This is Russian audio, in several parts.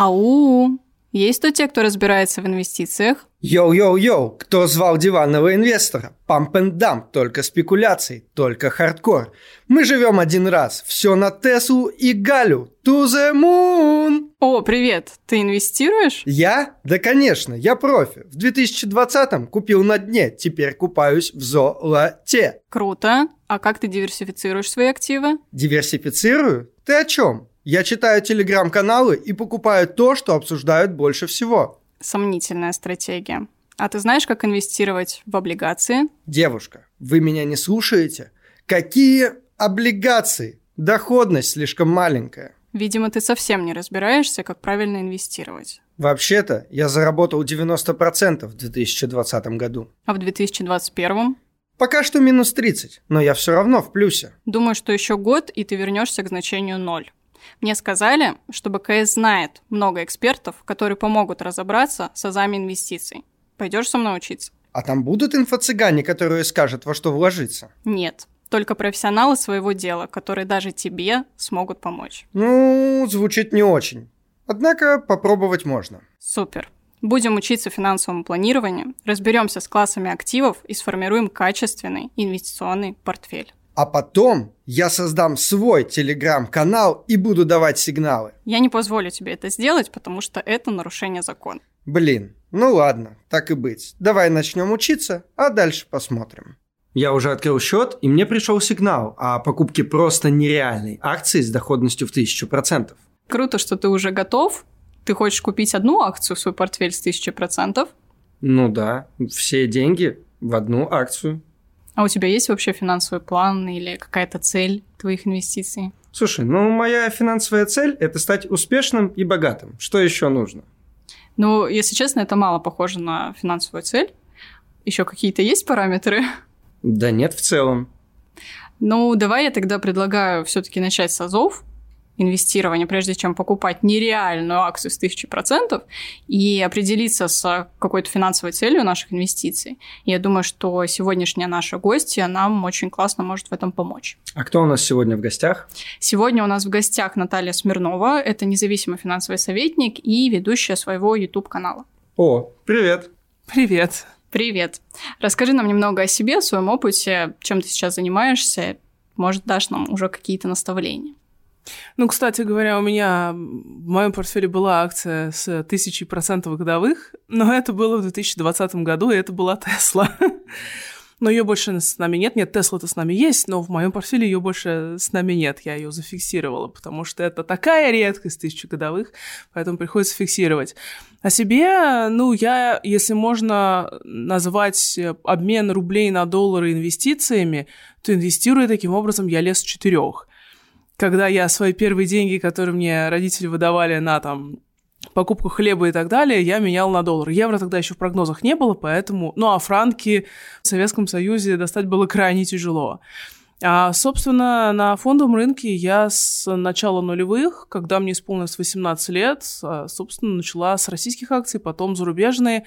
Ау! Есть то те, кто разбирается в инвестициях? Йоу-йоу-йоу, кто звал диванного инвестора? Pump and dump, только спекуляции, только хардкор. Мы живем один раз, все на Теслу и Галю. To the moon! О, привет, ты инвестируешь? Я? Да, конечно, я профи. В 2020-м купил на дне, теперь купаюсь в золоте. Круто. А как ты диверсифицируешь свои активы? Диверсифицирую? Ты о чем? Я читаю телеграм-каналы и покупаю то, что обсуждают больше всего. Сомнительная стратегия. А ты знаешь, как инвестировать в облигации? Девушка, вы меня не слушаете? Какие облигации? Доходность слишком маленькая. Видимо, ты совсем не разбираешься, как правильно инвестировать. Вообще-то, я заработал 90% в 2020 году. А в 2021? Пока что минус 30, но я все равно в плюсе. Думаю, что еще год, и ты вернешься к значению ноль. Мне сказали, что БКС знает много экспертов, которые помогут разобраться с азами инвестиций. Пойдешь со мной учиться? А там будут инфо-цыгане, которые скажут, во что вложиться? Нет. Только профессионалы своего дела, которые даже тебе смогут помочь. Ну, звучит не очень. Однако попробовать можно. Супер. Будем учиться финансовому планированию, разберемся с классами активов и сформируем качественный инвестиционный портфель. А потом я создам свой телеграм-канал и буду давать сигналы. Я не позволю тебе это сделать, потому что это нарушение закона. Блин, ну ладно, так и быть. Давай начнем учиться, а дальше посмотрим. Я уже открыл счет, и мне пришел сигнал о покупке просто нереальной акции с доходностью в 1000%. Круто, что ты уже готов. Ты хочешь купить одну акцию в свой портфель с 1000%? Ну да, все деньги в одну акцию. А у тебя есть вообще финансовый план или какая-то цель твоих инвестиций? Слушай, ну моя финансовая цель – это стать успешным и богатым. Что еще нужно? Ну, если честно, это мало похоже на финансовую цель. Еще какие-то есть параметры? Да нет, в целом. Ну, давай я тогда предлагаю все-таки начать с азов, инвестирования, прежде чем покупать нереальную акцию с 1000%, и определиться с какой-то финансовой целью наших инвестиций. Я думаю, что сегодняшняя наша гостья нам очень классно может в этом помочь. А кто у нас сегодня в гостях? Сегодня у нас в гостях Наталья Смирнова. Это независимый финансовый советник и ведущая своего YouTube-канала. О, привет! Привет! Привет! Расскажи нам немного о себе, о своем опыте, чем ты сейчас занимаешься. Может, дашь нам уже какие-то наставления. Ну, кстати говоря, у меня в моем портфеле была акция с тысячей процентов годовых, но это было в 2020 году, и это была Тесла. Но ее больше с нами нет. Нет, Тесла-то с нами есть, но в моем портфеле ее больше с нами нет. Я ее зафиксировала, потому что это такая редкость тысячегодовых, поэтому приходится фиксировать. О себе, ну, я, если можно назвать обмен рублей на доллары инвестициями, то инвестируя таким образом я лез четырех когда я свои первые деньги, которые мне родители выдавали на там покупку хлеба и так далее, я менял на доллар. Евро тогда еще в прогнозах не было, поэтому... Ну, а франки в Советском Союзе достать было крайне тяжело. А, собственно, на фондовом рынке я с начала нулевых, когда мне исполнилось 18 лет, а, собственно, начала с российских акций, потом зарубежные.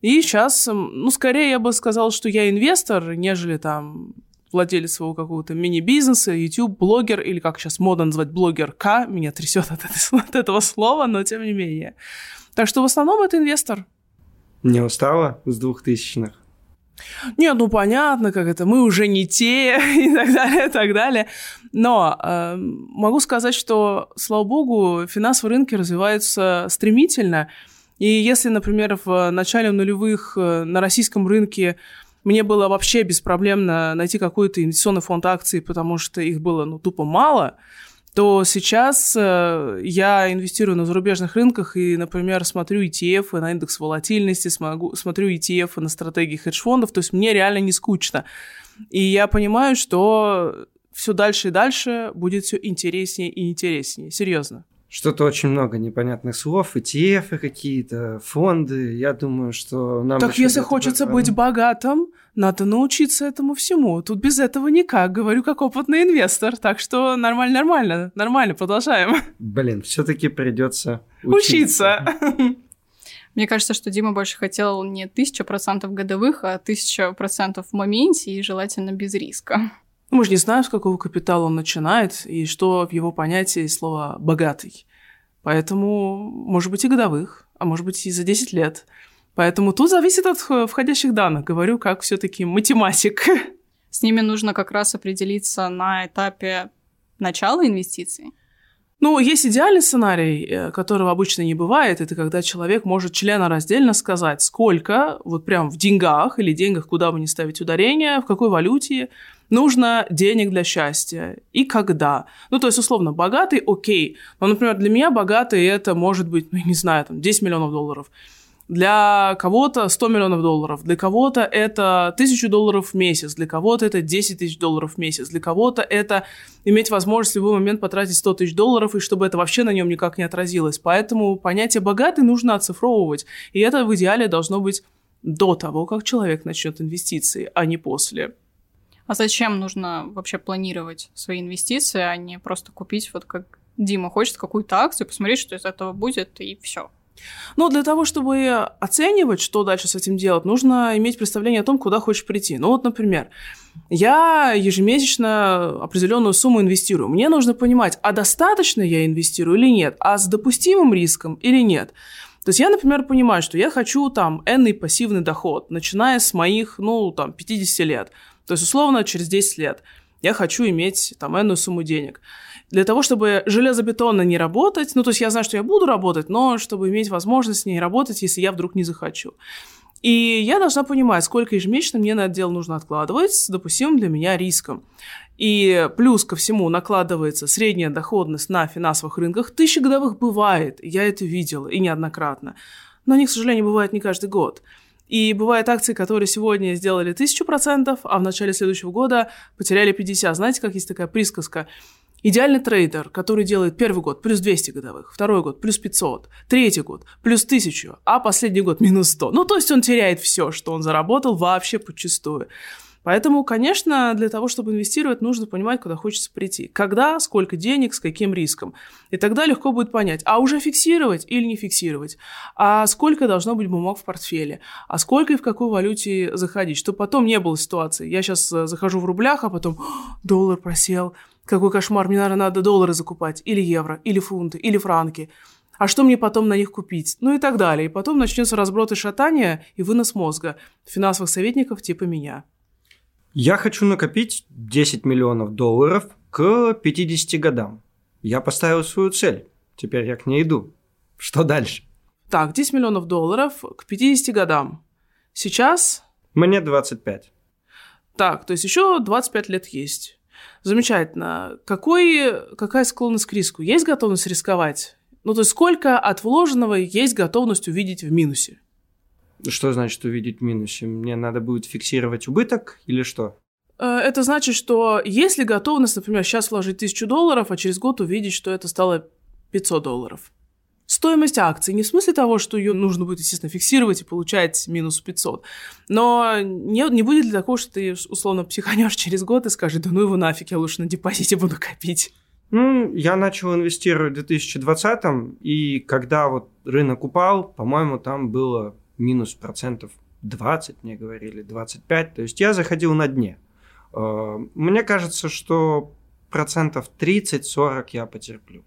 И сейчас, ну, скорее я бы сказала, что я инвестор, нежели там владелец своего какого-то мини-бизнеса, YouTube-блогер, или как сейчас модно называть блогер-К, меня трясет от, от этого слова, но тем не менее. Так что в основном это инвестор. Не устала с двухтысячных? Нет, ну понятно, как это, мы уже не те и так далее, и так далее. Но э, могу сказать, что, слава богу, финансовые рынки развиваются стремительно. И если, например, в начале нулевых э, на российском рынке мне было вообще беспроблемно найти какой-то инвестиционный фонд акций, потому что их было, ну, тупо мало, то сейчас э, я инвестирую на зарубежных рынках и, например, смотрю ETF на индекс волатильности, смогу, смотрю ETF на стратегии хедж-фондов, то есть мне реально не скучно. И я понимаю, что все дальше и дальше будет все интереснее и интереснее. Серьезно. Что-то очень много непонятных слов, ETF какие-то, фонды. Я думаю, что нам... Так если хочется быть богатым, надо научиться этому всему. Тут без этого никак, говорю как опытный инвестор. Так что нормально, нормально, нормально, продолжаем. Блин, все-таки придется учиться. учиться. Мне кажется, что Дима больше хотел не тысяча процентов годовых, а тысяча процентов в моменте и желательно без риска. Ну, мы же не знаем, с какого капитала он начинает и что в его понятии слова «богатый». Поэтому, может быть, и годовых, а может быть, и за 10 лет. Поэтому тут зависит от входящих данных. Говорю, как все-таки математик. С ними нужно как раз определиться на этапе начала инвестиций. Ну, есть идеальный сценарий, э, которого обычно не бывает. Это когда человек может членораздельно сказать, сколько, вот прям в деньгах или деньгах, куда бы ни ставить ударение, в какой валюте нужно денег для счастья и когда. Ну, то есть, условно, богатый – окей. Но, например, для меня богатый – это может быть, ну, не знаю, там, 10 миллионов долларов – для кого-то 100 миллионов долларов, для кого-то это 1000 долларов в месяц, для кого-то это 10 тысяч долларов в месяц, для кого-то это иметь возможность в любой момент потратить 100 тысяч долларов, и чтобы это вообще на нем никак не отразилось. Поэтому понятие «богатый» нужно оцифровывать, и это в идеале должно быть до того, как человек начнет инвестиции, а не после. А зачем нужно вообще планировать свои инвестиции, а не просто купить, вот как Дима хочет какую-то акцию, посмотреть, что из этого будет, и все. Но для того, чтобы оценивать, что дальше с этим делать, нужно иметь представление о том, куда хочешь прийти. Ну вот, например, я ежемесячно определенную сумму инвестирую. Мне нужно понимать, а достаточно я инвестирую или нет, а с допустимым риском или нет. То есть я, например, понимаю, что я хочу там энный пассивный доход, начиная с моих, ну, там, 50 лет. То есть, условно, через 10 лет я хочу иметь там энную сумму денег для того, чтобы железобетонно не работать, ну, то есть я знаю, что я буду работать, но чтобы иметь возможность не работать, если я вдруг не захочу. И я должна понимать, сколько ежемесячно мне на это дело нужно откладывать с допустимым для меня риском. И плюс ко всему накладывается средняя доходность на финансовых рынках. Тысячи годовых бывает, я это видела, и неоднократно. Но они, к сожалению, бывают не каждый год. И бывают акции, которые сегодня сделали тысячу процентов, а в начале следующего года потеряли 50. Знаете, как есть такая присказка? Идеальный трейдер, который делает первый год плюс 200 годовых, второй год плюс 500, третий год плюс 1000, а последний год минус 100. Ну, то есть он теряет все, что он заработал вообще подчастую. Поэтому, конечно, для того, чтобы инвестировать, нужно понимать, куда хочется прийти. Когда, сколько денег, с каким риском. И тогда легко будет понять, а уже фиксировать или не фиксировать. А сколько должно быть бумаг в портфеле. А сколько и в какой валюте заходить. Чтобы потом не было ситуации. Я сейчас э, захожу в рублях, а потом доллар просел, какой кошмар, мне, наверное, надо доллары закупать, или евро, или фунты, или франки. А что мне потом на них купить? Ну и так далее. И потом начнется разброд и шатание и вынос мозга финансовых советников типа меня. Я хочу накопить 10 миллионов долларов к 50 годам. Я поставил свою цель. Теперь я к ней иду. Что дальше? Так, 10 миллионов долларов к 50 годам. Сейчас... Мне 25. Так, то есть еще 25 лет есть. Замечательно. Какой, какая склонность к риску? Есть готовность рисковать? Ну, то есть сколько от вложенного есть готовность увидеть в минусе? Что значит увидеть в минусе? Мне надо будет фиксировать убыток или что? Э, это значит, что если готовность, например, сейчас вложить тысячу долларов, а через год увидеть, что это стало 500 долларов – стоимость акции. Не в смысле того, что ее нужно будет, естественно, фиксировать и получать минус 500. Но не, не будет ли такого, что ты, условно, психанешь через год и скажешь, да ну его нафиг, я лучше на депозите буду копить. Ну, я начал инвестировать в 2020, и когда вот рынок упал, по-моему, там было минус процентов 20, мне говорили, 25. То есть я заходил на дне. Э, мне кажется, что процентов 30-40 я потерплю.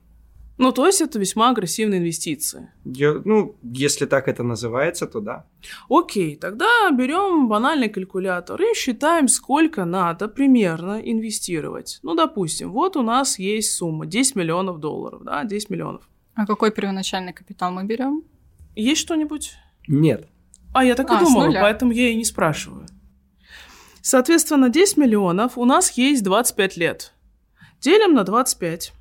Ну, то есть это весьма агрессивные инвестиции. Я, ну, если так это называется, то да. Окей, тогда берем банальный калькулятор и считаем, сколько надо примерно инвестировать. Ну, допустим, вот у нас есть сумма 10 миллионов долларов, да, 10 миллионов. А какой первоначальный капитал мы берем? Есть что-нибудь? Нет. А, я так и а, думала, поэтому я и не спрашиваю. Соответственно, 10 миллионов у нас есть 25 лет. Делим на 25.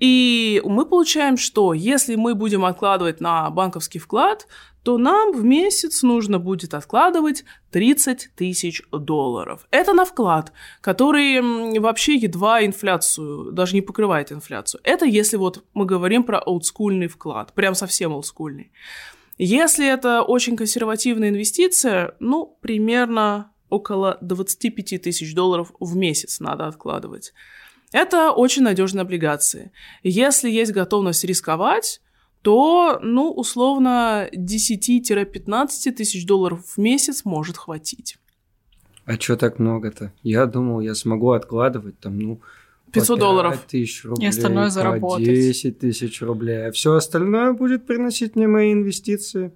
И мы получаем, что если мы будем откладывать на банковский вклад, то нам в месяц нужно будет откладывать 30 тысяч долларов. Это на вклад, который вообще едва инфляцию, даже не покрывает инфляцию. Это если вот мы говорим про олдскульный вклад, прям совсем олдскульный. Если это очень консервативная инвестиция, ну, примерно около 25 тысяч долларов в месяц надо откладывать. Это очень надежные облигации. Если есть готовность рисковать, то, ну, условно, 10-15 тысяч долларов в месяц может хватить. А что так много-то? Я думал, я смогу откладывать там, ну, 500 долларов. тысяч рублей, И остальное заработать. 10 тысяч рублей. А все остальное будет приносить мне мои инвестиции.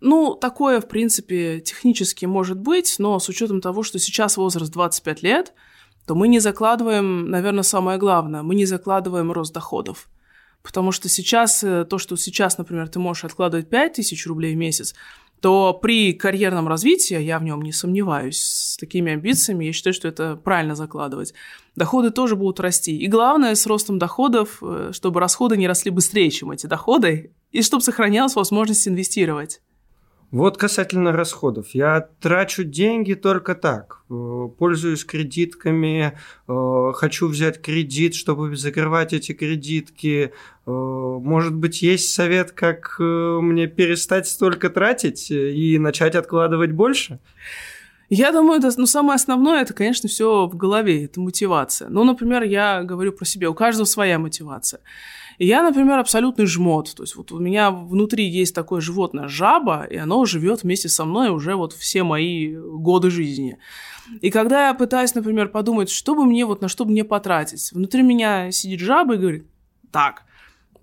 Ну, такое, в принципе, технически может быть, но с учетом того, что сейчас возраст 25 лет, то мы не закладываем, наверное, самое главное, мы не закладываем рост доходов. Потому что сейчас, э, то, что сейчас, например, ты можешь откладывать 5 тысяч рублей в месяц, то при карьерном развитии, я в нем не сомневаюсь, с такими амбициями, я считаю, что это правильно закладывать. Доходы тоже будут расти. И главное, с ростом доходов, э, чтобы расходы не росли быстрее, чем эти доходы, и чтобы сохранялась возможность инвестировать. Вот касательно расходов. Я трачу деньги только так. Э, Пользуюсь кредитками, э, хочу взять кредит, чтобы закрывать эти кредитки. Э, Может быть, есть совет, как мне перестать столько тратить и начать откладывать больше? Я думаю, это, ну, самое основное, это, конечно, все в голове, это мотивация. Ну, например, я говорю про себя, у каждого своя мотивация. Я, например, абсолютный жмот. То есть вот у меня внутри есть такое животное жаба, и оно живет вместе со мной уже вот все мои годы жизни. И когда я пытаюсь, например, подумать, что бы мне вот на что бы мне потратить, внутри меня сидит жаба и говорит, так,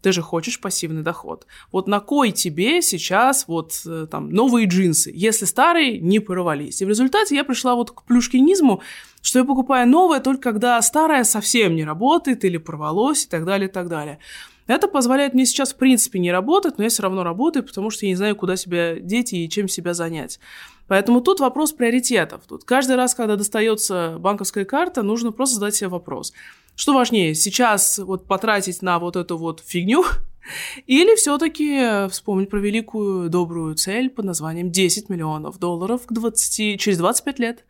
ты же хочешь пассивный доход. Вот на кой тебе сейчас вот э, там новые джинсы, если старые не порвались. И в результате я пришла вот к плюшкинизму, что я покупаю новое только когда старое совсем не работает или порвалось и так далее, и так далее. Это позволяет мне сейчас, в принципе, не работать, но я все равно работаю, потому что я не знаю, куда себя деть и чем себя занять. Поэтому тут вопрос приоритетов. Тут каждый раз, когда достается банковская карта, нужно просто задать себе вопрос. Что важнее, сейчас вот потратить на вот эту вот фигню или все-таки вспомнить про великую добрую цель под названием 10 миллионов долларов к 20, через 25 лет?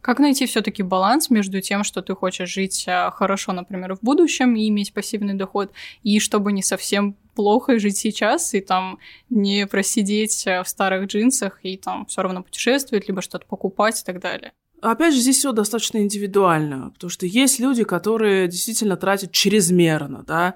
Как найти все-таки баланс между тем, что ты хочешь жить а, хорошо, например, в будущем и иметь пассивный доход, и чтобы не совсем плохо жить сейчас, и там не просидеть а, в старых джинсах и там все равно путешествовать, либо что-то покупать и так далее. Опять же, здесь все достаточно индивидуально, потому что есть люди, которые действительно тратят чрезмерно, да,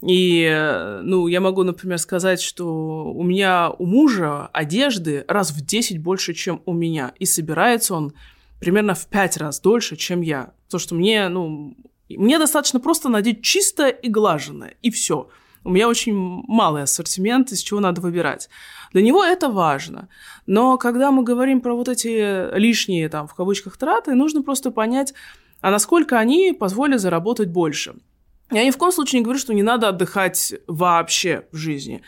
и, э, ну, я могу, например, сказать, что у меня у мужа одежды раз в 10 больше, чем у меня, и собирается он примерно в 5 раз дольше, чем я. Потому что мне, ну, мне достаточно просто надеть чистое и глаженное, и все. У меня очень малый ассортимент, из чего надо выбирать. Для него это важно. Но когда мы говорим про вот эти лишние, там, в кавычках, траты, нужно просто понять, а насколько они позволят заработать больше. Я ни в коем случае не говорю, что не надо отдыхать вообще в жизни.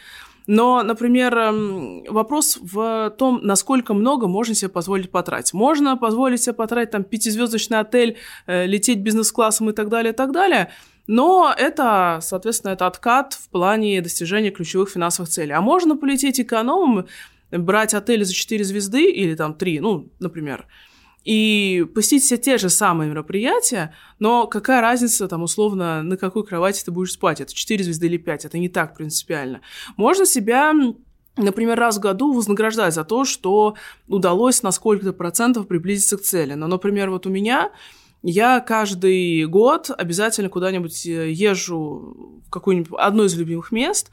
Но, например, эм, вопрос в том, насколько много можно себе позволить потратить. Можно позволить себе потратить там пятизвездочный отель, э, лететь бизнес-классом и так далее, и так далее. Но это, соответственно, это откат в плане достижения ключевых финансовых целей. А можно полететь экономом, брать отель за 4 звезды или там 3, ну, например, и посетить все те же самые мероприятия, но какая разница, там, условно, на какой кровати ты будешь спать? Это 4 звезды или 5? Это не так принципиально. Можно себя например, раз в году вознаграждать за то, что удалось на сколько-то процентов приблизиться к цели. Но, например, вот у меня я каждый год обязательно куда-нибудь э, езжу в какое-нибудь одно из любимых мест,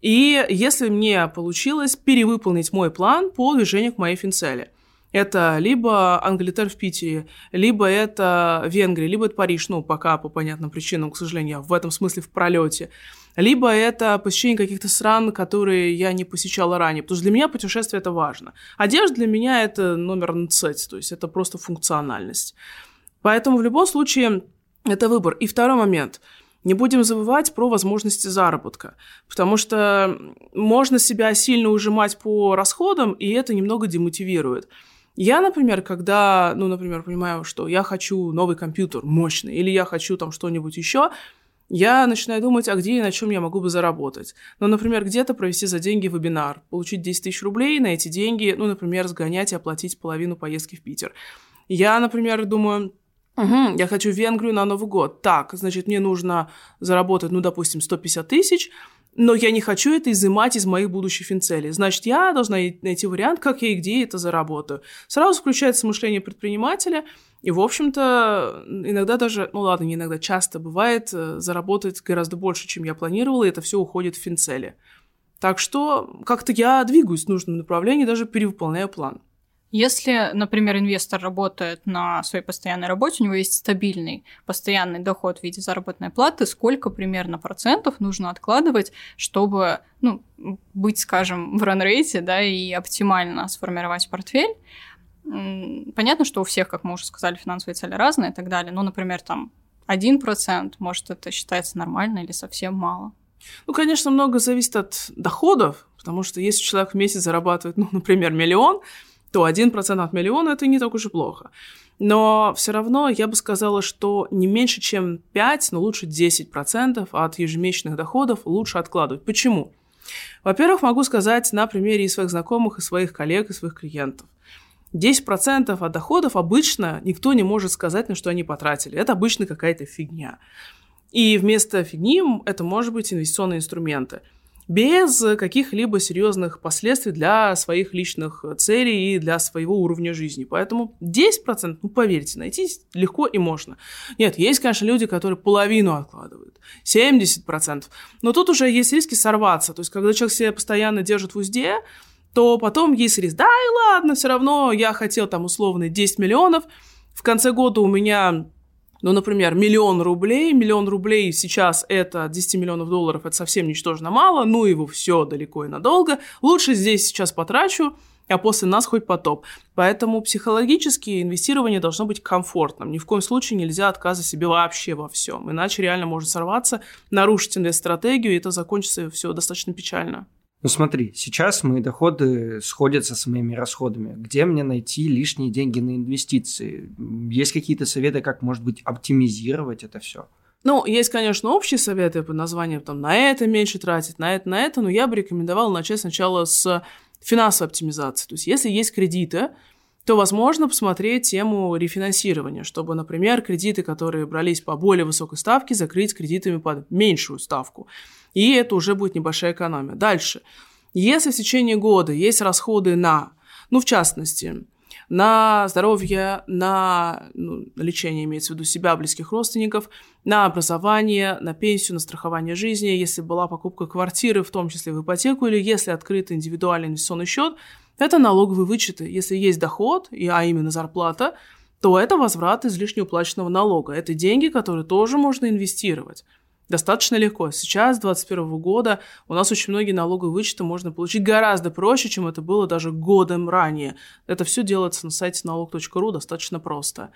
и если мне получилось перевыполнить мой план по движению к моей финцели. Это либо Англитер в Питере, либо это Венгрия, либо это Париж, ну, пока по понятным причинам, к сожалению, я в этом смысле в пролете. Либо это посещение каких-то стран, которые я не посещала ранее. Потому что для меня путешествие это важно. Одежда для меня это номер 10, то есть это просто функциональность. Поэтому в любом случае это выбор. И второй момент. Не будем забывать про возможности заработка, потому что можно себя сильно ужимать по расходам, и это немного демотивирует. Я, например, когда, ну, например, понимаю, что я хочу новый компьютер мощный, или я хочу там что-нибудь еще, я начинаю думать, а где и на чем я могу бы заработать. Ну, например, где-то провести за деньги вебинар, получить 10 тысяч рублей, на эти деньги, ну, например, сгонять и оплатить половину поездки в Питер. Я, например, думаю, Угу, я хочу в Венгрию на Новый год. Так, значит, мне нужно заработать, ну, допустим, 150 тысяч, но я не хочу это изымать из моих будущих финцелей. Значит, я должна найти вариант, как я и где это заработаю. Сразу включается мышление предпринимателя, и, в общем-то, иногда даже, ну ладно, не иногда, часто бывает, э, заработать гораздо больше, чем я планировала, и это все уходит в финцели. Так что как-то я двигаюсь в нужном направлении, даже перевыполняю план. Если, например, инвестор работает на своей постоянной работе, у него есть стабильный постоянный доход в виде заработной платы, сколько примерно процентов нужно откладывать, чтобы ну, быть, скажем, в ранрейте, да, и оптимально сформировать портфель. Понятно, что у всех, как мы уже сказали, финансовые цели разные и так далее. Но, например, там 1%, может, это считается нормально или совсем мало. Ну, конечно, много зависит от доходов, потому что если человек в месяц зарабатывает, ну, например, миллион, то 1% от миллиона это не так уж и плохо. Но все равно я бы сказала, что не меньше, чем 5, но лучше 10% от ежемесячных доходов лучше откладывать. Почему? Во-первых, могу сказать на примере и своих знакомых, и своих коллег, и своих клиентов. 10% от доходов обычно никто не может сказать, на что они потратили. Это обычно какая-то фигня. И вместо фигни это может быть инвестиционные инструменты – без каких-либо серьезных последствий для своих личных целей и для своего уровня жизни. Поэтому 10%, ну, поверьте, найти легко и можно. Нет, есть, конечно, люди, которые половину откладывают, 70%, но тут уже есть риски сорваться. То есть, когда человек себя постоянно держит в узде, то потом есть риск, да и ладно, все равно я хотел там условно 10 миллионов, в конце года у меня ну, например, миллион рублей. Миллион рублей сейчас это 10 миллионов долларов, это совсем ничтожно мало. Ну, его все далеко и надолго. Лучше здесь сейчас потрачу, а после нас хоть потоп. Поэтому психологически инвестирование должно быть комфортным. Ни в коем случае нельзя отказывать себе вообще во всем. Иначе реально может сорваться, нарушить инвест-стратегию, и это закончится все достаточно печально. Ну смотри, сейчас мои доходы сходятся с моими расходами. Где мне найти лишние деньги на инвестиции? Есть какие-то советы, как, может быть, оптимизировать это все? Ну, есть, конечно, общие советы по названиям, там, на это меньше тратить, на это, на это, но я бы рекомендовала начать сначала с финансовой оптимизации. То есть, если есть кредиты, то возможно посмотреть тему рефинансирования, чтобы, например, кредиты, которые брались по более высокой ставке, закрыть кредитами под меньшую ставку и это уже будет небольшая экономия. Дальше. Если в течение года есть расходы на, ну, в частности, на здоровье, на ну, лечение, имеется в виду себя, близких родственников, на образование, на пенсию, на страхование жизни, если была покупка квартиры, в том числе в ипотеку, или если открыт индивидуальный инвестиционный счет, это налоговые вычеты. Если есть доход, а именно зарплата, то это возврат излишне уплаченного налога. Это деньги, которые тоже можно инвестировать достаточно легко. Сейчас, 2021 года, у нас очень многие налоговые вычеты можно получить гораздо проще, чем это было даже годом ранее. Это все делается на сайте налог.ру достаточно просто.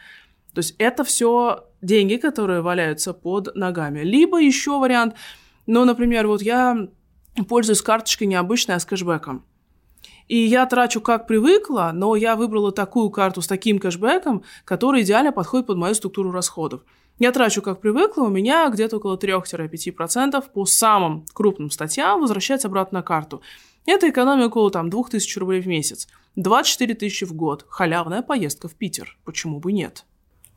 То есть это все деньги, которые валяются под ногами. Либо еще вариант, ну, например, вот я пользуюсь карточкой необычной, а с кэшбэком. И я трачу как привыкла, но я выбрала такую карту с таким кэшбэком, который идеально подходит под мою структуру расходов. Я трачу как привыкла, у меня где-то около 3-5% по самым крупным статьям возвращается обратно на карту. Это экономия около там 2000 рублей в месяц. 24 тысячи в год. Халявная поездка в Питер. Почему бы нет?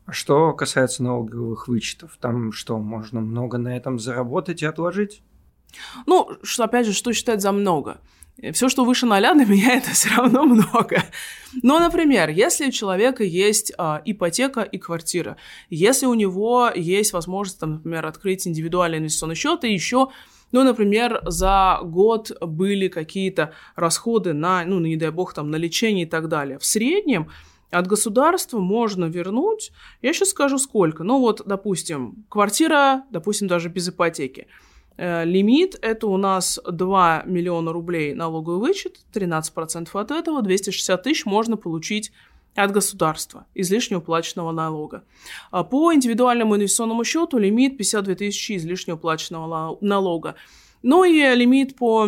А что касается налоговых вычетов, там что, можно много на этом заработать и отложить? Ну, что, опять же, что считать за много? Все, что выше ноля, для меня это все равно много. Но, например, если у человека есть а, ипотека и квартира, если у него есть возможность, там, например, открыть индивидуальный инвестиционный счет и еще ну, например, за год были какие-то расходы на, ну, не дай бог, там, на лечение и так далее. В среднем от государства можно вернуть, я сейчас скажу сколько. Ну, вот, допустим, квартира, допустим, даже без ипотеки – лимит – это у нас 2 миллиона рублей налоговый вычет, 13% от этого, 260 тысяч можно получить от государства, излишне уплаченного налога. А по индивидуальному инвестиционному счету лимит 52 тысячи излишне уплаченного налога. Ну и лимит по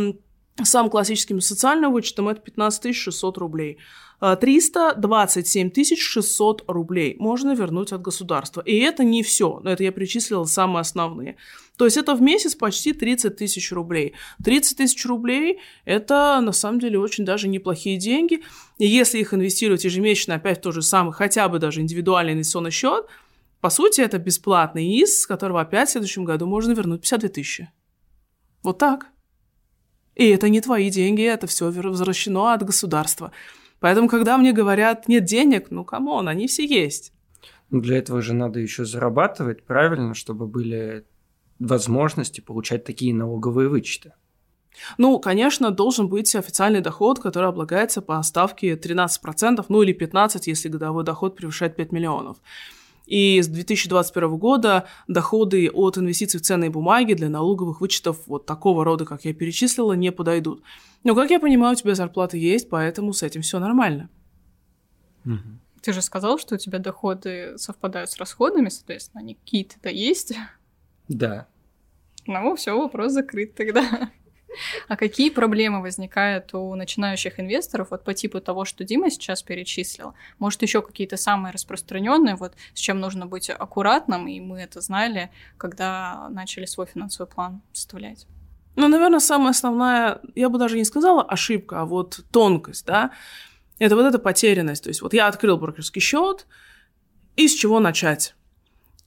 самым классическим социальным вычетам это 15 600 рублей. 327 а, 600 рублей можно вернуть от государства. И это не все, но это я перечислила самые основные. То есть это в месяц почти 30 тысяч рублей. 30 тысяч рублей – это на самом деле очень даже неплохие деньги. И если их инвестировать ежемесячно опять в тот же самый, хотя бы даже индивидуальный инвестиционный счет, по сути, это бесплатный ИС, с которого опять в следующем году можно вернуть 52 тысячи. Вот так. И это не твои деньги, это все возвращено от государства. Поэтому, когда мне говорят, нет денег, ну, come on, они все есть. Для этого же надо еще зарабатывать, правильно, чтобы были возможности получать такие налоговые вычеты. Ну, конечно, должен быть официальный доход, который облагается по ставке 13%, ну или 15%, если годовой доход превышает 5 миллионов. И с 2021 года доходы от инвестиций в ценные бумаги для налоговых вычетов вот такого рода, как я перечислила, не подойдут. Но, как я понимаю, у тебя зарплата есть, поэтому с этим все нормально. Ты же сказал, что у тебя доходы совпадают с расходами, соответственно, они какие-то есть. Да. Ну, все, вопрос закрыт тогда. А какие проблемы возникают у начинающих инвесторов вот по типу того, что Дима сейчас перечислил? Может, еще какие-то самые распространенные, вот с чем нужно быть аккуратным, и мы это знали, когда начали свой финансовый план составлять? Ну, наверное, самая основная, я бы даже не сказала ошибка, а вот тонкость, да, это вот эта потерянность. То есть вот я открыл брокерский счет, и с чего начать?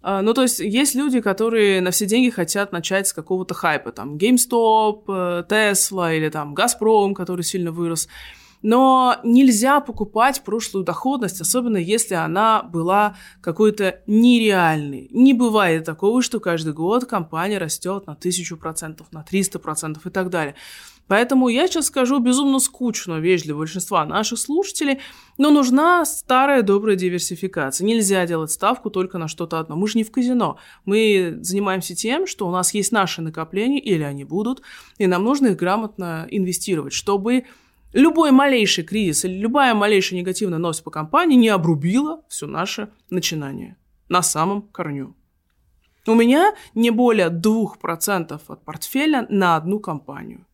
А, ну, то есть есть люди, которые на все деньги хотят начать с какого-то хайпа, там, GameStop, э, Tesla или там Газпром, который сильно вырос. Но нельзя покупать прошлую доходность, особенно если она была какой-то нереальной. Не бывает такого, что каждый год компания растет на 1000%, на 300% и так далее. Поэтому я сейчас скажу безумно скучную вещь для большинства наших слушателей, но нужна старая добрая диверсификация. Нельзя делать ставку только на что-то одно. Мы же не в казино. Мы занимаемся тем, что у нас есть наши накопления, или они будут, и нам нужно их грамотно инвестировать, чтобы любой малейший кризис или любая малейшая негативная новость по компании не обрубила все наше начинание на самом корню. У меня не более 2% от портфеля на одну компанию.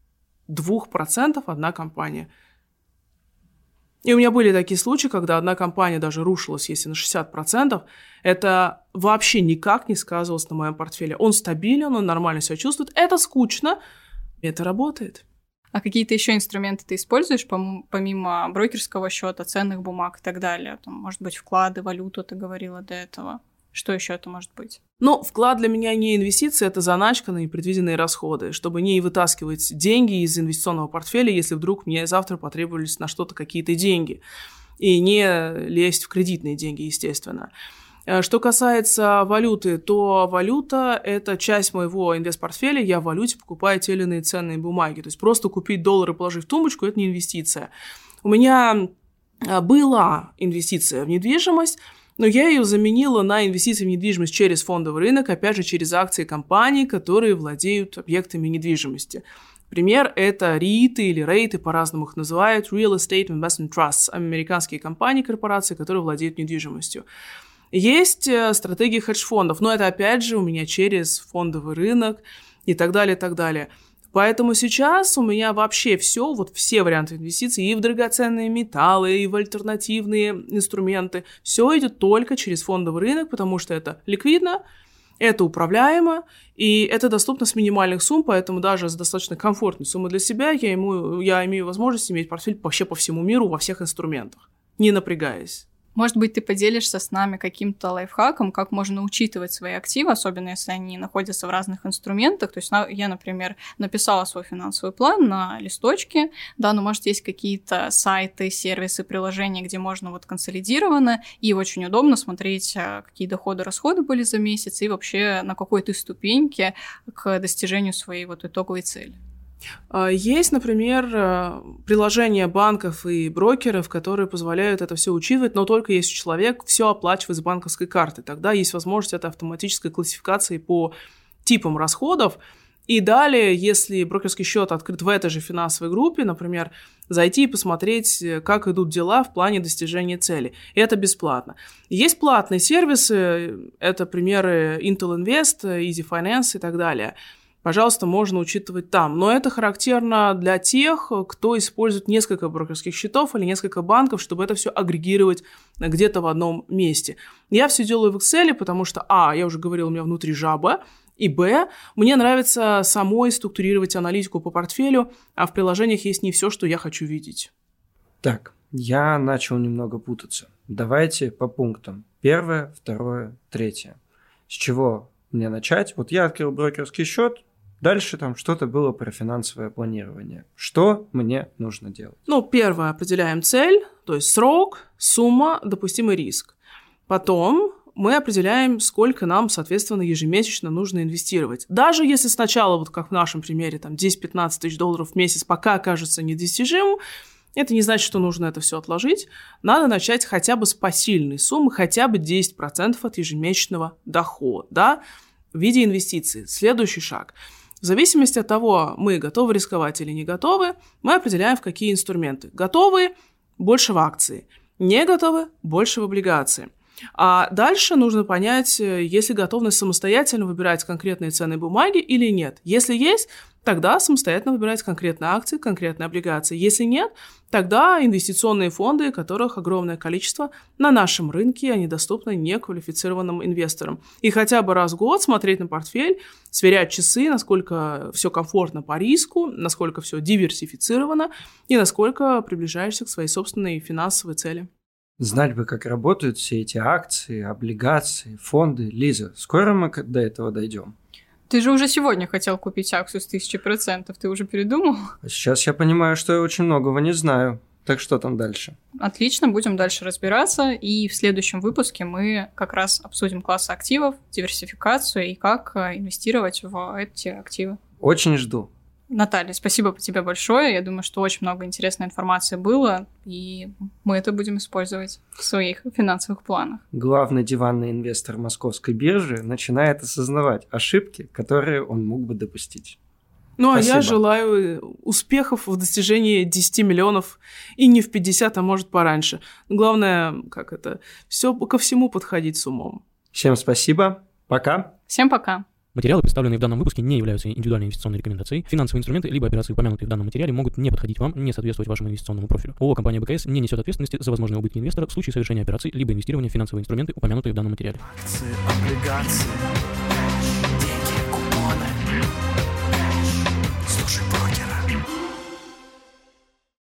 2% одна компания. И у меня были такие случаи, когда одна компания даже рушилась, если на 60%, это вообще никак не сказывалось на моем портфеле. Он стабилен, он нормально себя чувствует, это скучно, это работает. А какие-то еще инструменты ты используешь, помимо брокерского счета, ценных бумаг и так далее? Там, может быть, вклады, валюту, ты говорила до этого. Что еще это может быть? Ну, вклад для меня не инвестиция, это заначка на непредвиденные расходы, чтобы не вытаскивать деньги из инвестиционного портфеля, если вдруг мне завтра потребовались на что-то какие-то деньги. И не лезть в кредитные деньги, естественно. Э, что касается валюты, то валюта – это часть моего инвестпортфеля. Я в валюте покупаю те или иные ценные бумаги. То есть просто купить доллары и положить в тумбочку – это не инвестиция. У меня э, была инвестиция в недвижимость – но я ее заменила на инвестиции в недвижимость через фондовый рынок, опять же, через акции компаний, которые владеют объектами недвижимости. Пример – это РИИТы или рейты, по-разному их называют, Real Estate Investment Trusts, американские компании, корпорации, которые владеют недвижимостью. Есть э, стратегии хедж-фондов, но это, опять же, у меня через фондовый рынок и так далее, и так далее – Поэтому сейчас у меня вообще все, вот все варианты инвестиций и в драгоценные металлы, и в альтернативные инструменты, все идет только через фондовый рынок, потому что это ликвидно, это управляемо, и это доступно с минимальных сумм, поэтому даже с достаточно комфортной суммой для себя я, ему, я имею возможность иметь портфель вообще по всему миру во всех инструментах, не напрягаясь. Может быть, ты поделишься с нами каким-то лайфхаком, как можно учитывать свои активы, особенно если они находятся в разных инструментах. То есть я, например, написала свой финансовый план на листочке, да, но, может, есть какие-то сайты, сервисы, приложения, где можно вот консолидированно и очень удобно смотреть, а, какие доходы, расходы были за месяц и вообще на какой ты ступеньке к достижению своей вот итоговой цели. А, есть, например, э, приложения банков и брокеров, которые позволяют это все учитывать, но только если человек все оплачивает с банковской карты. Тогда есть возможность этой автоматической классификации по типам расходов. И далее, если брокерский счет открыт в этой же финансовой группе, например, зайти и посмотреть, э, как идут дела в плане достижения цели. И это бесплатно. Есть платные сервисы, это примеры Intel Invest, Easy Finance и так далее – пожалуйста, можно учитывать там. Но это характерно для тех, кто использует несколько брокерских счетов или несколько банков, чтобы это все агрегировать где-то в одном месте. Я все делаю в Excel, потому что, а, я уже говорила, у меня внутри жаба, и б, мне нравится самой структурировать аналитику по портфелю, а в приложениях есть не все, что я хочу видеть. Так, я начал немного путаться. Давайте по пунктам. Первое, второе, третье. С чего мне начать? Вот я открыл брокерский счет, Дальше там что-то было про финансовое планирование. Что мне нужно делать? Ну, первое, определяем цель, то есть срок, сумма, допустимый риск. Потом мы определяем, сколько нам, соответственно, ежемесячно нужно инвестировать. Даже если сначала, вот как в нашем примере, там 10-15 тысяч долларов в месяц пока кажется недостижимым, это не значит, что нужно это все отложить. Надо начать хотя бы с посильной суммы, хотя бы 10% от ежемесячного дохода да, в виде инвестиций. Следующий шаг. В зависимости от того, мы готовы рисковать или не готовы, мы определяем, в какие инструменты. Готовы – больше в акции. Не готовы – больше в облигации. А дальше нужно понять, э, есть ли готовность самостоятельно выбирать конкретные ценные бумаги или нет. Если есть, тогда самостоятельно выбирать конкретные акции, конкретные облигации. Если нет, тогда инвестиционные фонды, которых огромное количество на нашем рынке, они доступны неквалифицированным инвесторам. И хотя бы раз в год смотреть на портфель, сверять часы, насколько все комфортно по риску, насколько все диверсифицировано и насколько приближаешься к своей собственной финансовой цели. Знать бы, как работают все эти акции, облигации, фонды. Лиза, скоро мы до этого дойдем? Ты же уже сегодня хотел купить акцию с тысячи процентов. Ты уже передумал? А сейчас я понимаю, что я очень многого не знаю. Так что там дальше? Отлично, будем дальше разбираться. И в следующем выпуске мы как раз обсудим классы активов, диверсификацию и как э, инвестировать в эти активы. Очень жду. Наталья, спасибо тебе большое. Я думаю, что очень много интересной информации было, и мы это будем использовать в своих финансовых планах. Главный диванный инвестор московской биржи начинает осознавать ошибки, которые он мог бы допустить. Ну, Спасибо. а я желаю успехов в достижении 10 миллионов и не в 50, а может пораньше. Главное, как это, все ко всему подходить с умом. Всем спасибо. Пока. Всем пока. Материалы, представленные в данном выпуске, не являются индивидуальной инвестиционной рекомендацией. Финансовые инструменты либо операции, упомянутые в данном материале, могут не подходить вам, не соответствовать вашему инвестиционному профилю. ООО «Компания БКС» не несет ответственности за возможные убытки инвестора в случае совершения операций либо инвестирования в финансовые инструменты, упомянутые в данном материале. Акции, облигации, деньги, купоны.